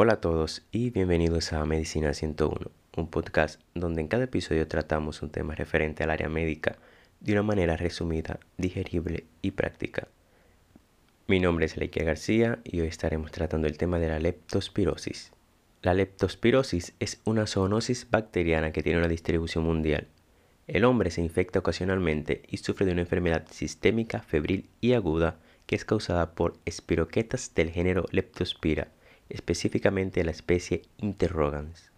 Hola a todos y bienvenidos a Medicina 101, un podcast donde en cada episodio tratamos un tema referente al área médica de una manera resumida, digerible y práctica. Mi nombre es Leikia García y hoy estaremos tratando el tema de la leptospirosis. La leptospirosis es una zoonosis bacteriana que tiene una distribución mundial. El hombre se infecta ocasionalmente y sufre de una enfermedad sistémica, febril y aguda que es causada por espiroquetas del género Leptospira, específicamente la especie interrogans.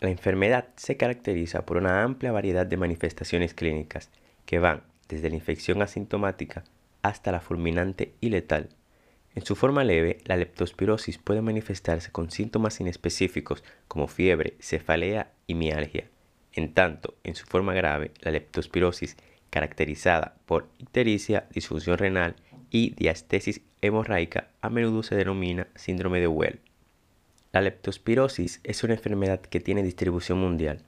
La enfermedad se caracteriza por una amplia variedad de manifestaciones clínicas que van desde la infección asintomática hasta la fulminante y letal. En su forma leve, la leptospirosis puede manifestarse con síntomas inespecíficos como fiebre, cefalea y mialgia. En tanto, en su forma grave, la leptospirosis, caracterizada por ictericia, disfunción renal y diastesis hemorraica a menudo se denomina síndrome de Well. La leptospirosis es una enfermedad que tiene distribución mundial,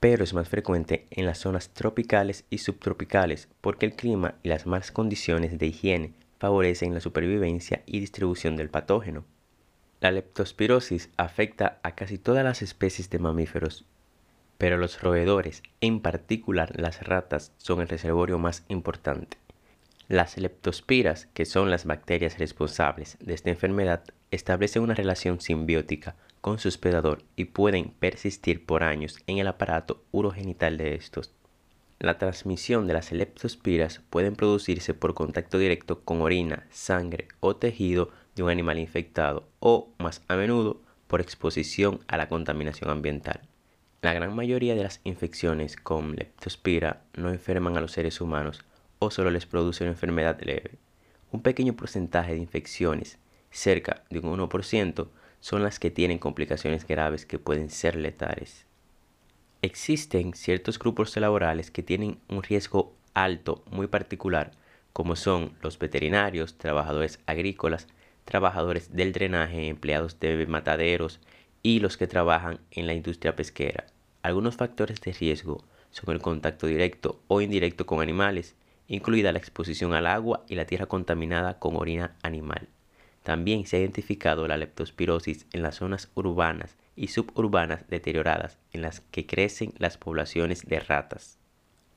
pero es más frecuente en las zonas tropicales y subtropicales porque el clima y las malas condiciones de higiene favorecen la supervivencia y distribución del patógeno. La leptospirosis afecta a casi todas las especies de mamíferos, pero los roedores, en particular las ratas, son el reservorio más importante. Las leptospiras, que son las bacterias responsables de esta enfermedad, establecen una relación simbiótica con su hospedador y pueden persistir por años en el aparato urogenital de estos. La transmisión de las leptospiras puede producirse por contacto directo con orina, sangre o tejido de un animal infectado o, más a menudo, por exposición a la contaminación ambiental. La gran mayoría de las infecciones con leptospira no enferman a los seres humanos, o solo les produce una enfermedad leve. Un pequeño porcentaje de infecciones, cerca de un 1%, son las que tienen complicaciones graves que pueden ser letales. Existen ciertos grupos laborales que tienen un riesgo alto muy particular, como son los veterinarios, trabajadores agrícolas, trabajadores del drenaje, empleados de mataderos y los que trabajan en la industria pesquera. Algunos factores de riesgo son el contacto directo o indirecto con animales, incluida la exposición al agua y la tierra contaminada con orina animal. También se ha identificado la leptospirosis en las zonas urbanas y suburbanas deterioradas en las que crecen las poblaciones de ratas.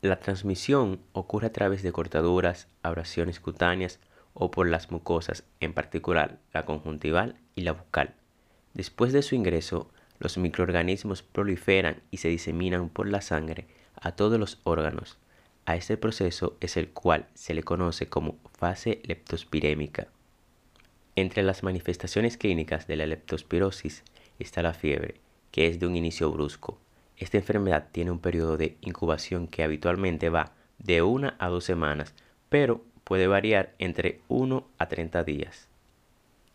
La transmisión ocurre a través de cortaduras, abrasiones cutáneas o por las mucosas, en particular la conjuntival y la bucal. Después de su ingreso, los microorganismos proliferan y se diseminan por la sangre a todos los órganos, a este proceso es el cual se le conoce como fase leptospirémica. Entre las manifestaciones clínicas de la leptospirosis está la fiebre, que es de un inicio brusco. Esta enfermedad tiene un periodo de incubación que habitualmente va de una a dos semanas, pero puede variar entre 1 a 30 días.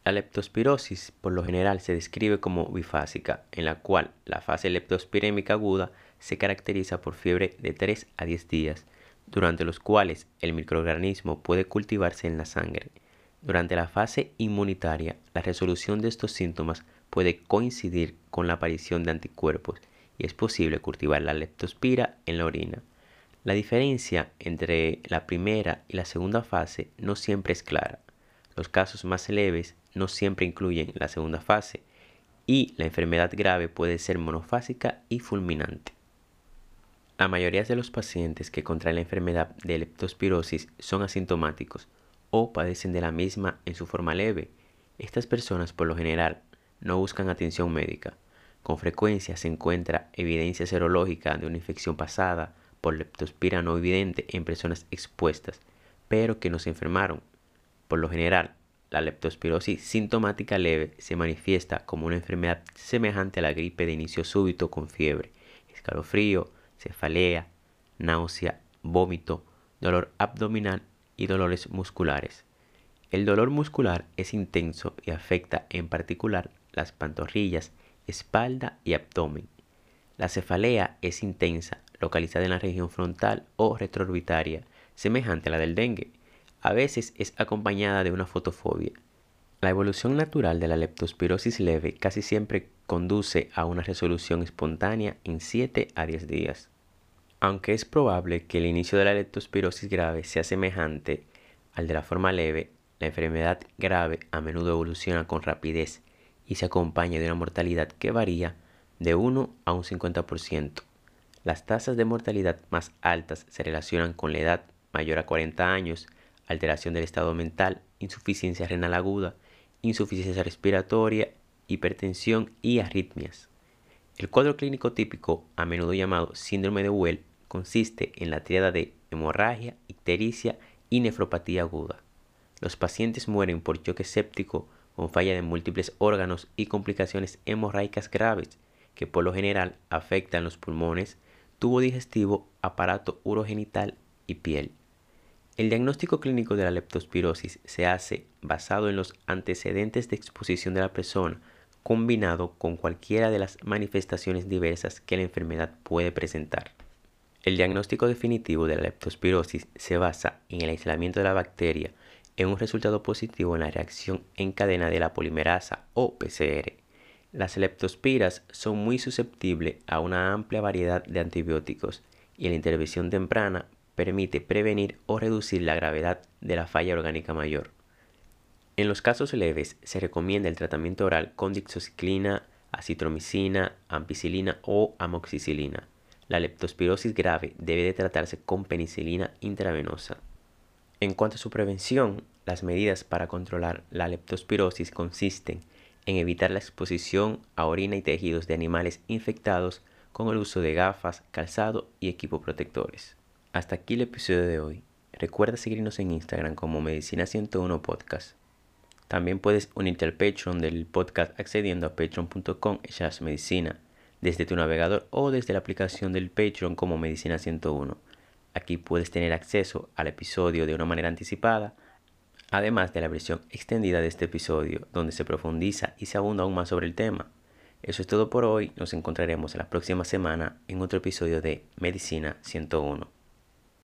La leptospirosis por lo general se describe como bifásica, en la cual la fase leptospirémica aguda se caracteriza por fiebre de 3 a 10 días, durante los cuales el microorganismo puede cultivarse en la sangre. Durante la fase inmunitaria, la resolución de estos síntomas puede coincidir con la aparición de anticuerpos y es posible cultivar la leptospira en la orina. La diferencia entre la primera y la segunda fase no siempre es clara. Los casos más leves no siempre incluyen la segunda fase y la enfermedad grave puede ser monofásica y fulminante. La mayoría de los pacientes que contraen la enfermedad de leptospirosis son asintomáticos o padecen de la misma en su forma leve. Estas personas por lo general no buscan atención médica. Con frecuencia se encuentra evidencia serológica de una infección pasada por leptospira no evidente en personas expuestas, pero que no se enfermaron. Por lo general, la leptospirosis sintomática leve se manifiesta como una enfermedad semejante a la gripe de inicio súbito con fiebre, escalofrío, cefalea, náusea, vómito, dolor abdominal y dolores musculares. El dolor muscular es intenso y afecta en particular las pantorrillas, espalda y abdomen. La cefalea es intensa, localizada en la región frontal o retroorbitaria, semejante a la del dengue. A veces es acompañada de una fotofobia. La evolución natural de la leptospirosis leve casi siempre conduce a una resolución espontánea en 7 a 10 días. Aunque es probable que el inicio de la leptospirosis grave sea semejante al de la forma leve, la enfermedad grave a menudo evoluciona con rapidez y se acompaña de una mortalidad que varía de 1 a un 50%. Las tasas de mortalidad más altas se relacionan con la edad mayor a 40 años, alteración del estado mental, insuficiencia renal aguda, insuficiencia respiratoria, hipertensión y arritmias. El cuadro clínico típico, a menudo llamado síndrome de Well, consiste en la triada de hemorragia, ictericia y nefropatía aguda. Los pacientes mueren por choque séptico con falla de múltiples órganos y complicaciones hemorraicas graves que por lo general afectan los pulmones, tubo digestivo, aparato urogenital y piel. El diagnóstico clínico de la leptospirosis se hace basado en los antecedentes de exposición de la persona, combinado con cualquiera de las manifestaciones diversas que la enfermedad puede presentar. El diagnóstico definitivo de la leptospirosis se basa en el aislamiento de la bacteria en un resultado positivo en la reacción en cadena de la polimerasa o PCR. Las leptospiras son muy susceptibles a una amplia variedad de antibióticos y la intervención temprana permite prevenir o reducir la gravedad de la falla orgánica mayor. En los casos leves se recomienda el tratamiento oral con dixociclina, acitromicina, ampicilina o amoxicilina. La leptospirosis grave debe de tratarse con penicilina intravenosa. En cuanto a su prevención, las medidas para controlar la leptospirosis consisten en evitar la exposición a orina y tejidos de animales infectados con el uso de gafas, calzado y equipo protectores. Hasta aquí el episodio de hoy. Recuerda seguirnos en Instagram como Medicina 101 Podcast. También puedes unirte al Patreon del podcast accediendo a patreon.com medicina desde tu navegador o desde la aplicación del Patreon como Medicina 101. Aquí puedes tener acceso al episodio de una manera anticipada, además de la versión extendida de este episodio, donde se profundiza y se abunda aún más sobre el tema. Eso es todo por hoy, nos encontraremos la próxima semana en otro episodio de Medicina 101.